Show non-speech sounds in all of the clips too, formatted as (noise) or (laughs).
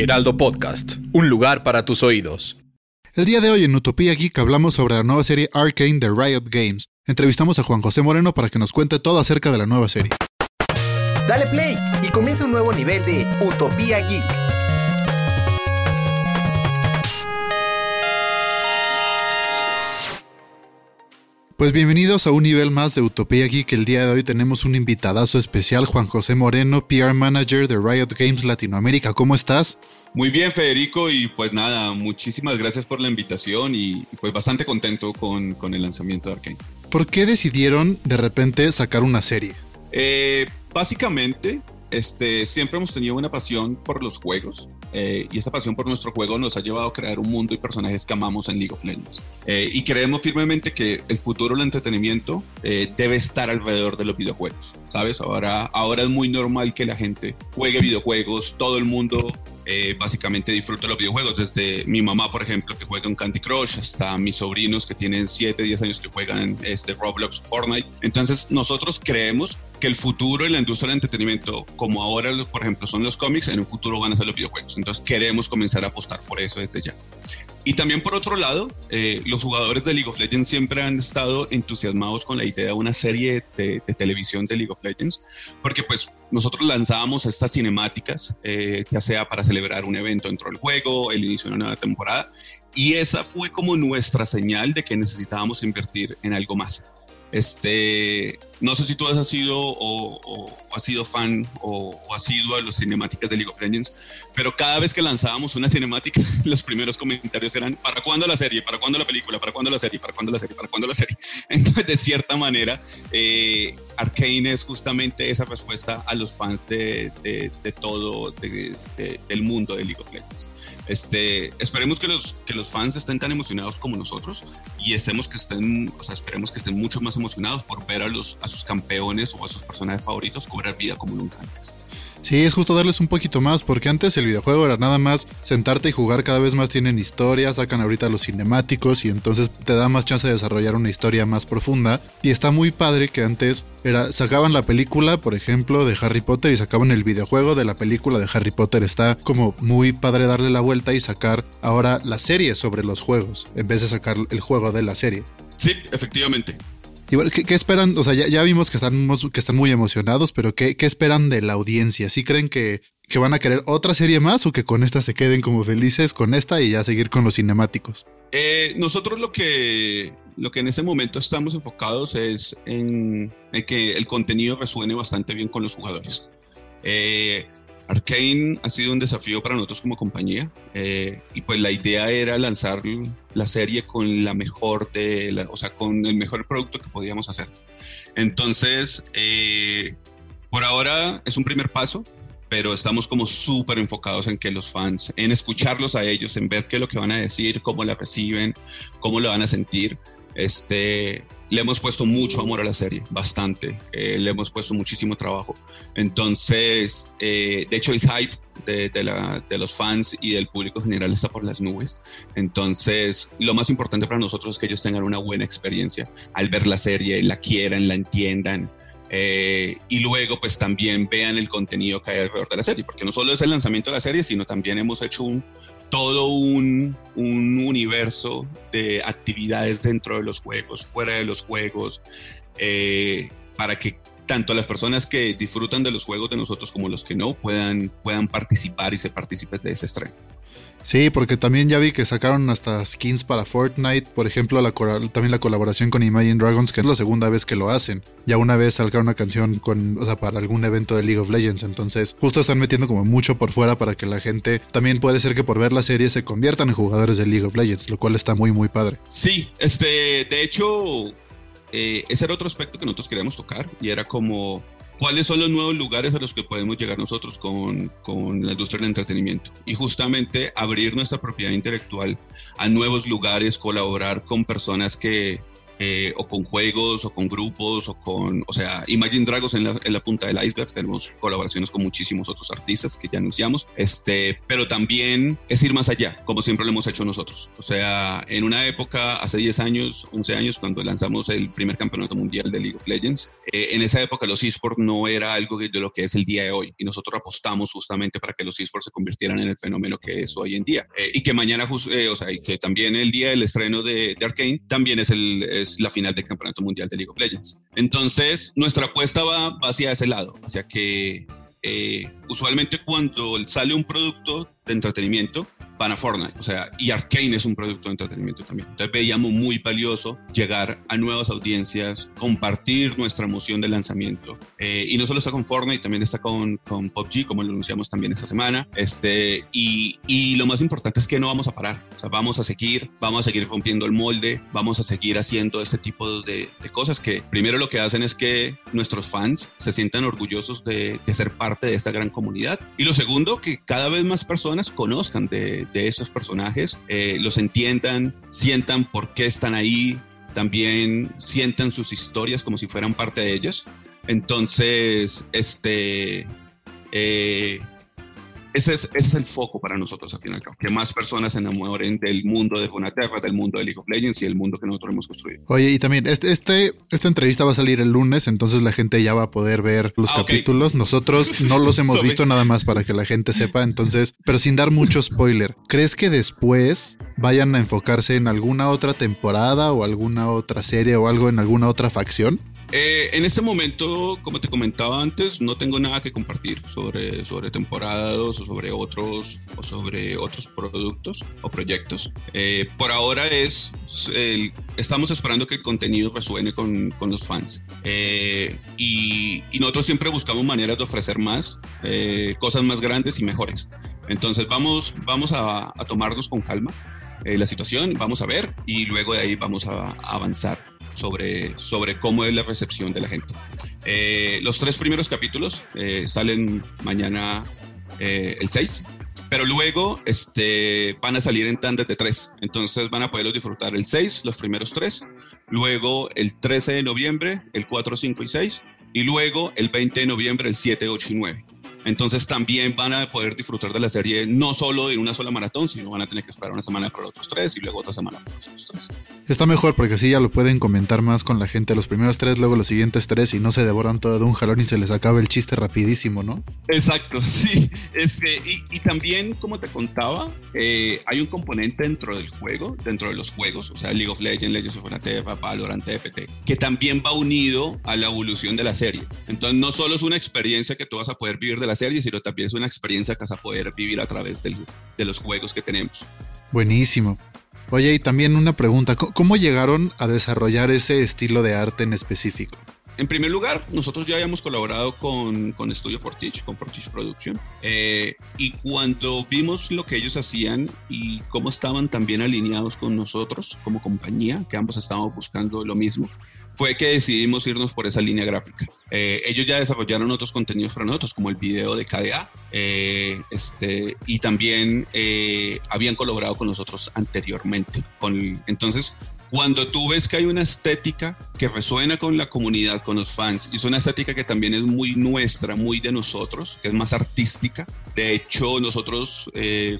Heraldo Podcast, un lugar para tus oídos. El día de hoy en Utopía Geek hablamos sobre la nueva serie Arcane de Riot Games. Entrevistamos a Juan José Moreno para que nos cuente todo acerca de la nueva serie. Dale play y comienza un nuevo nivel de Utopía Geek. Pues bienvenidos a un nivel más de Utopía Geek. El día de hoy tenemos un invitadazo especial, Juan José Moreno, PR Manager de Riot Games Latinoamérica. ¿Cómo estás? Muy bien, Federico, y pues nada, muchísimas gracias por la invitación y pues bastante contento con, con el lanzamiento de Arkane. ¿Por qué decidieron de repente sacar una serie? Eh, básicamente, este, siempre hemos tenido una pasión por los juegos eh, y esa pasión por nuestro juego nos ha llevado a crear un mundo y personajes que amamos en League of Legends. Eh, y creemos firmemente que el futuro del entretenimiento eh, debe estar alrededor de los videojuegos, ¿sabes? Ahora, ahora es muy normal que la gente juegue videojuegos, todo el mundo eh, básicamente disfruto los videojuegos, desde mi mamá, por ejemplo, que juega un Candy Crush, hasta mis sobrinos que tienen 7, 10 años que juegan este Roblox Fortnite. Entonces, nosotros creemos que el futuro en la industria del entretenimiento, como ahora, por ejemplo, son los cómics, en un futuro van a ser los videojuegos. Entonces, queremos comenzar a apostar por eso desde ya. Y también por otro lado, eh, los jugadores de League of Legends siempre han estado entusiasmados con la idea de una serie de, televisión de League of Legends, porque pues nosotros lanzábamos estas cinemáticas, eh, ya sea para celebrar un evento dentro del juego, el inicio de una nueva temporada, y esa fue como nuestra señal de que necesitábamos invertir en algo más. Este, no sé si tú has sido o, has sido fan o, has sido a las cinemáticas de League of Legends, pero cada vez que lanzábamos una cinemática, (laughs) los primeros comentarios eran ¿para cuándo la serie? ¿Para cuándo la película? ¿Para cuándo la serie? ¿Para cuándo la serie? ¿Para cuándo la serie? (laughs) Entonces, de cierta manera, eh, Arkane es justamente esa respuesta a los fans de, de, todo, del mundo de League of Legends. Este, esperemos que los, que los fans estén tan emocionados como nosotros y estemos que estén, o sea, esperemos que estén mucho más emocionados por ver a los sus campeones o a sus personajes favoritos cobrar vida como nunca antes. Sí, es justo darles un poquito más, porque antes el videojuego era nada más sentarte y jugar, cada vez más tienen historias, sacan ahorita los cinemáticos y entonces te da más chance de desarrollar una historia más profunda. Y está muy padre que antes era, sacaban la película, por ejemplo, de Harry Potter y sacaban el videojuego de la película de Harry Potter. Está como muy padre darle la vuelta y sacar ahora la serie sobre los juegos, en vez de sacar el juego de la serie. Sí, efectivamente. Y bueno, ¿qué, esperan? O sea, ya, vimos que están, muy emocionados, pero ¿qué, esperan de la audiencia? ¿Sí creen que, van a querer otra serie más o que con esta se queden como felices con esta y ya seguir con los cinemáticos? Eh, nosotros lo que, lo que en ese momento estamos enfocados es en, que el contenido resuene bastante bien con los jugadores. Eh, Arkane ha sido un desafío para nosotros como compañía eh, y pues la idea era lanzar la serie con la mejor de o sea, con el mejor producto que podíamos hacer. Entonces, eh, por ahora es un primer paso, pero estamos como súper enfocados en que los fans, en escucharlos a ellos, en ver qué es lo que van a decir, cómo la reciben, cómo lo van a sentir. Este, le hemos puesto mucho amor a la serie, bastante. Eh, le hemos puesto muchísimo trabajo. Entonces, eh, de hecho, el hype de, de, los fans y del público general está por las nubes. Entonces, lo más importante para nosotros es que ellos tengan una buena experiencia al ver la serie, la quieran, la entiendan. Eh, y luego pues también vean el contenido que hay alrededor de la serie, porque no solo es el lanzamiento de la serie, sino también hemos hecho un, todo un, un universo de actividades dentro de los juegos, fuera de los juegos, eh, para que tanto las personas que disfrutan de los juegos de nosotros como los que no puedan, puedan participar y se participen de ese estreno. Sí, porque también ya vi que sacaron hasta skins para Fortnite, por ejemplo, la, también la colaboración con Imagine Dragons, que es la segunda vez que lo hacen. Ya una vez sacaron una canción con, o sea, para algún evento de League of Legends, entonces justo están metiendo como mucho por fuera para que la gente también puede ser que por ver la serie se conviertan en jugadores de League of Legends, lo cual está muy muy padre. Sí, este, de hecho, eh, ese era otro aspecto que nosotros queríamos tocar y era como cuáles son los nuevos lugares a los que podemos llegar nosotros con, con, la industria del entretenimiento y justamente abrir nuestra propiedad intelectual a nuevos lugares, colaborar con personas que, eh, o con juegos, o con grupos, o con, o sea, Imagine Dragons en la, en la, punta del iceberg, tenemos colaboraciones con muchísimos otros artistas que ya anunciamos, este, pero también es ir más allá, como siempre lo hemos hecho nosotros. O sea, en una época, hace 10 años, 11 años, cuando lanzamos el primer campeonato mundial de League of Legends, eh, en esa época los esports no era algo de lo que es el día de hoy, y nosotros apostamos justamente para que los esports se convirtieran en el fenómeno que es hoy en día, eh, y que mañana, o sea, y que también el día del estreno de, de Arkane también es el... Es la final del Campeonato Mundial de League of Legends. Entonces, nuestra apuesta va, hacia ese lado, hacia que eh, usualmente cuando sale un producto de entretenimiento, van a Fortnite. O sea, y Arkane es un producto de entretenimiento también. Entonces veíamos muy valioso llegar a nuevas audiencias, compartir nuestra emoción de lanzamiento. Eh, y no solo está con Fortnite, también está con, con PUBG, como lo anunciamos también esta semana. Este, y, y lo más importante es que no vamos a parar. O sea, vamos a seguir, vamos a seguir rompiendo el molde, vamos a seguir haciendo este tipo de, de cosas que primero lo que hacen es que nuestros fans se sientan orgullosos de, de ser parte de esta gran comunidad. Y lo segundo, que cada vez más personas conozcan de, de esos personajes, eh, los entiendan, sientan por qué están ahí, también sientan sus historias como si fueran parte de ellos. Entonces, este, eh, ese es, ese es el foco para nosotros al final, que más personas se enamoren del mundo de Runeterra, del mundo de League of Legends y el mundo que nosotros hemos construido. Oye, y también, este, este, esta entrevista va a salir el lunes, entonces la gente ya va a poder ver los ah, capítulos. Okay. Nosotros no los (laughs) hemos visto nada más para que la gente sepa, entonces, pero sin dar mucho spoiler. ¿Crees que después vayan a enfocarse en alguna otra temporada o alguna otra serie o algo en alguna otra facción? Eh, en este momento, como te comentaba antes, no tengo nada que compartir sobre, sobre temporadas o sobre otros o sobre otros productos o proyectos. Eh, por ahora es el, estamos esperando que el contenido resuene con, con los fans eh, y, y, nosotros siempre buscamos maneras de ofrecer más, eh, cosas más grandes y mejores. Entonces vamos, vamos a, a tomarnos con calma eh, la situación, vamos a ver y luego de ahí vamos a, a avanzar sobre, sobre cómo es la recepción de la gente. Eh, los tres primeros capítulos eh, salen mañana eh, el 6, pero luego este, van a salir en tandas de tres, entonces van a poderlos disfrutar el 6, los primeros tres, luego el 13 de noviembre, el 4, 5 y 6, y luego el 20 de noviembre, el 7, 8 y 9. Entonces también van a poder disfrutar de la serie no solo en una sola maratón, sino van a tener que esperar una semana para los otros tres y luego otra semana para los otros tres. Está mejor porque así ya lo pueden comentar más con la gente los primeros tres, luego los siguientes tres y no se devoran todo de un jalón y se les acaba el chiste rapidísimo, ¿no? Exacto, (laughs) sí. Este, y, y también, como te contaba, eh, hay un componente dentro del juego, dentro de los juegos, o sea, League of Legends, Legends of Runeterra, Valorant, TFT, que también va unido a la evolución de la serie. Entonces no solo es una experiencia que tú vas a poder vivir de la serie, sino también es una experiencia que vas a poder vivir a través del, de los juegos que tenemos. Buenísimo. Oye, y también una pregunta, ¿cómo llegaron a desarrollar ese estilo de arte en específico? En primer lugar, nosotros ya habíamos colaborado con, con Studio Fortich, con Fortich Production, eh, y cuando vimos lo que ellos hacían y cómo estaban también alineados con nosotros como compañía, que ambos estábamos buscando lo mismo, fue que decidimos irnos por esa línea gráfica. Eh, ellos ya desarrollaron otros contenidos para nosotros, como el video de KDA, eh, este, y también eh, habían colaborado con nosotros anteriormente. Entonces, cuando tú ves que hay una estética que resuena con la comunidad, con los fans, y es una estética que también es muy nuestra, muy de nosotros, que es más artística. De hecho, nosotros,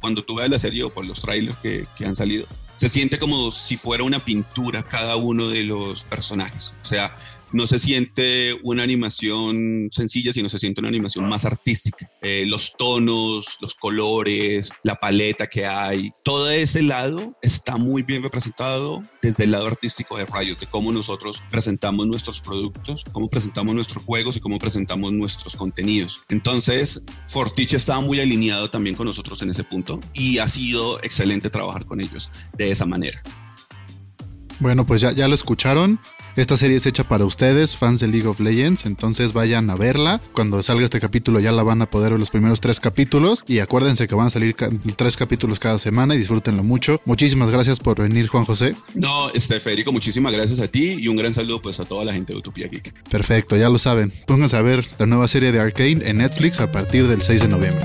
cuando tú ves la serie o por los trailers que han salido, se siente como si fuera una pintura cada uno de los personajes. O sea, no se siente una animación sencilla, sino se siente una animación más artística. Eh, los tonos, los colores, la paleta que hay, todo ese lado está muy bien representado desde el lado artístico de Riot, de cómo nosotros presentamos nuestros productos, cómo presentamos nuestros juegos y cómo presentamos nuestros contenidos. Entonces, Fortich estaba muy alineado también con nosotros en ese punto y ha sido excelente trabajar con ellos de esa manera. Bueno, pues ya, ya lo escucharon. Esta serie es hecha para ustedes, fans de League of Legends, entonces vayan a verla. Cuando salga este capítulo ya la van a poder ver los primeros tres capítulos y acuérdense que van a salir tres capítulos cada semana y disfrútenlo mucho. Muchísimas gracias por venir, Juan José. No, este Federico, muchísimas gracias a ti y un gran saludo pues a toda la gente de Utopia Geek. Perfecto, ya lo saben. Pónganse a ver la nueva serie de Arcane en Netflix a partir del 6 de noviembre.